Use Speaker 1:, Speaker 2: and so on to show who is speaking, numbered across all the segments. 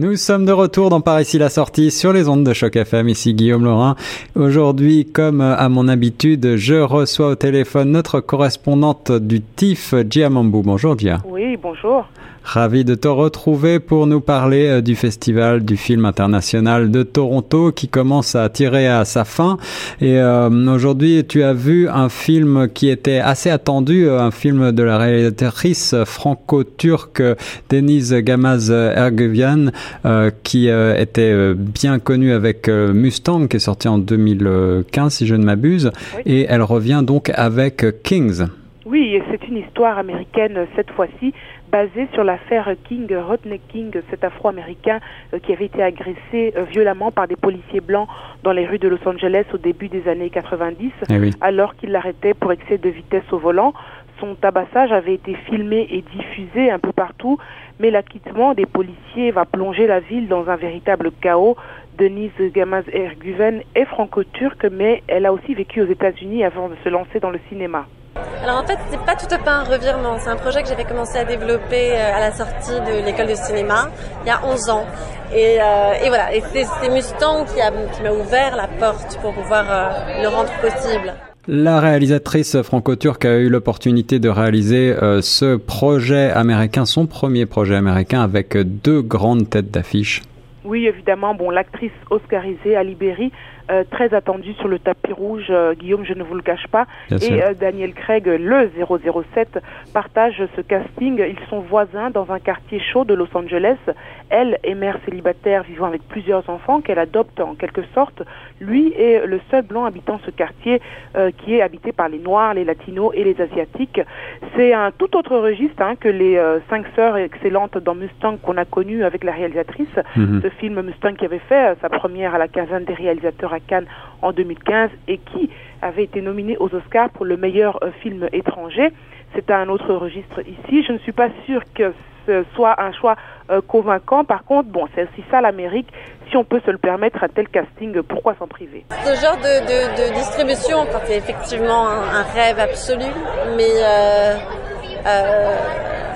Speaker 1: Nous sommes de retour dans Par ici la sortie sur les ondes de Choc FM. Ici Guillaume Laurin. Aujourd'hui, comme à mon habitude, je reçois au téléphone notre correspondante du TIFF, Gia Mambou. Bonjour Gia.
Speaker 2: Oui, bonjour.
Speaker 1: Ravi de te retrouver pour nous parler euh, du Festival du film international de Toronto qui commence à tirer à sa fin. Et euh, aujourd'hui, tu as vu un film qui était assez attendu, euh, un film de la réalisatrice franco-turque Denise Gamaz Erguvian, qui était bien connue avec Mustang, qui est sorti en 2015, si je ne m'abuse. Et elle revient donc avec Kings.
Speaker 2: Oui, c'est une histoire américaine cette fois-ci basé sur l'affaire King, Rodney King, cet afro-américain euh, qui avait été agressé euh, violemment par des policiers blancs dans les rues de Los Angeles au début des années 90,
Speaker 1: eh
Speaker 2: alors qu'il l'arrêtait pour excès de vitesse au volant. Son tabassage avait été filmé et diffusé un peu partout, mais l'acquittement des policiers va plonger la ville dans un véritable chaos. Denise Gamaz Erguven est franco-turque, mais elle a aussi vécu aux États-Unis avant de se lancer dans le cinéma.
Speaker 3: Alors en fait, c'est pas tout à fait un revirement. C'est un projet que j'avais commencé à développer euh, à la sortie de l'école de cinéma il y a 11 ans. Et, euh, et voilà, et c'est Mustang qui m'a ouvert la porte pour pouvoir euh, le rendre possible.
Speaker 1: La réalisatrice franco-turque a eu l'opportunité de réaliser ce projet américain, son premier projet américain, avec deux grandes têtes d'affiche.
Speaker 2: Oui, évidemment. Bon, l'actrice oscarisée Ali Berry euh, très attendu sur le tapis rouge, euh, Guillaume, je ne vous le cache pas. et euh, Daniel Craig, le 007, partage ce casting. Ils sont voisins dans un quartier chaud de Los Angeles. Elle est mère célibataire vivant avec plusieurs enfants qu'elle adopte en quelque sorte. Lui est le seul blanc habitant ce quartier qui est habité par les Noirs, les Latinos et les Asiatiques. C'est un tout autre registre hein, que les cinq sœurs excellentes dans Mustang qu'on a connu avec la réalisatrice. Mhm. Ce film Mustang qui avait fait sa première à la quinzaine des réalisateurs Cannes en 2015 et qui avait été nominé aux Oscars pour le meilleur euh, film étranger. C'est un autre registre ici. Je ne suis pas sûre que ce soit un choix euh, convaincant. Par contre, bon, c'est aussi ça l'Amérique. Si on peut se le permettre, un tel casting, pourquoi s'en priver?
Speaker 3: Ce genre de, distribution, c'est effectivement un, rêve absolu, mais euh,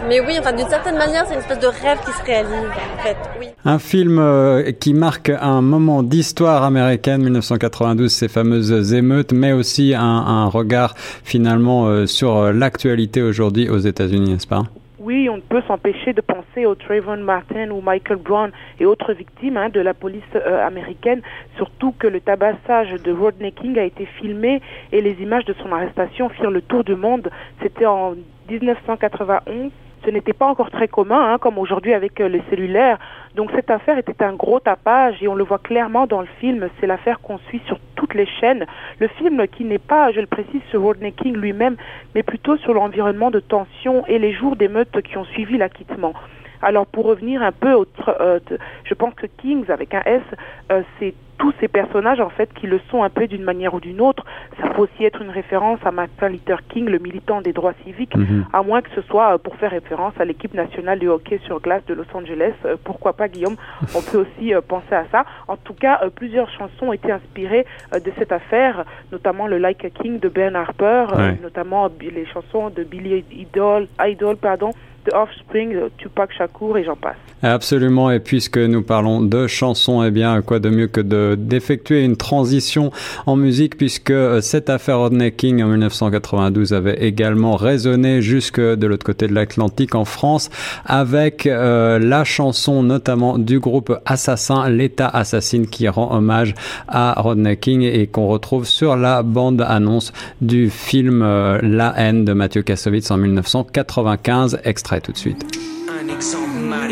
Speaker 3: mais oui, enfin d'une certaine manière, c'est une espèce de rêve qui se réalise en fait. Oui.
Speaker 1: Un film euh, qui marque un moment d'histoire américaine 1992, ces fameuses émeutes, mais aussi un, un regard finalement euh, sur euh, l'actualité aujourd'hui aux États-Unis, n'est-ce pas?
Speaker 2: Oui, on ne peut s'empêcher de penser au Trayvon Martin ou Michael Brown et autres victimes hein, de la police américaine, surtout que le tabassage de Rodney King a été filmé et les images de son arrestation firent le tour du monde. C'était en 1991 ce n'était pas encore très commun, hein, comme aujourd'hui avec euh, les cellulaires. Donc cette affaire était un gros tapage et on le voit clairement dans le film. C'est l'affaire qu'on suit sur toutes les chaînes. Le film qui n'est pas, je le précise, sur Rodney King lui-même, mais plutôt sur l'environnement de tension et les jours d'émeutes qui ont suivi l'acquittement. Alors pour revenir un peu, au euh, je pense que Kings avec un S, euh, c'est tous ces personnages en fait qui le sont un peu d'une manière ou d'une autre. Ça peut aussi être une référence à Martin Luther King, le militant des droits civiques, mhm. à moins que ce soit euh, pour faire référence à l'équipe nationale de hockey sur glace de Los Angeles. pourquoi pas Guillaume? On peut aussi penser à ça. En tout cas, plusieurs chansons ont été inspirées de cette affaire, notamment le Like a King de Ben Harper, notamment les chansons de Billy Idol, Idol pardon, The Offspring, Tupac Shakur et j'en passe.
Speaker 1: Absolument, et puisque nous parlons de chansons, eh bien, quoi de mieux que de d'effectuer une transition en musique, puisque euh, cette affaire Rodney King en 1992 avait également résonné jusque de l'autre côté de l'Atlantique en France, avec euh, la chanson notamment du groupe Assassin, l'État assassine, qui rend hommage à Rodney King et qu'on retrouve sur la bande-annonce du film euh, La haine de Mathieu Kassovitz en 1995, extrait tout de suite.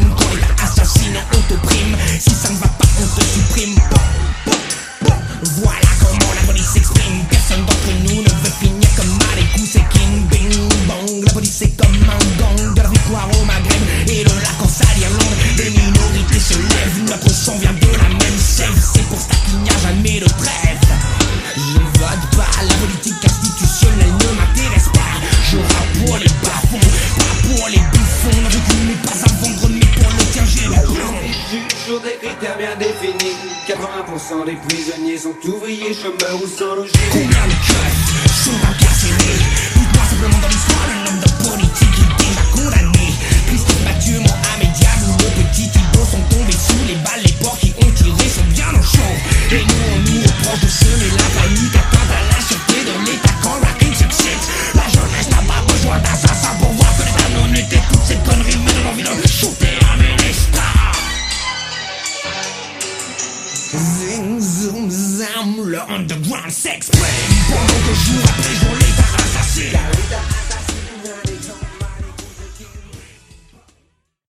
Speaker 1: une colle assassine, on te prime. Si ça ne va pas, on te supprime. Voilà.
Speaker 4: 90% des prisonniers sont ouvriers, chômeurs ou sans logis.
Speaker 5: Combien de keufs sont incarcérés simplement dans l'histoire de. Christophe Mathieu, Mohamed le petit Thibault sont tombés sous les balles. Les porcs qui ont tiré sont bien au chaud. Et on nous le underground s'exprime Pendant que jour après jour l'État assassine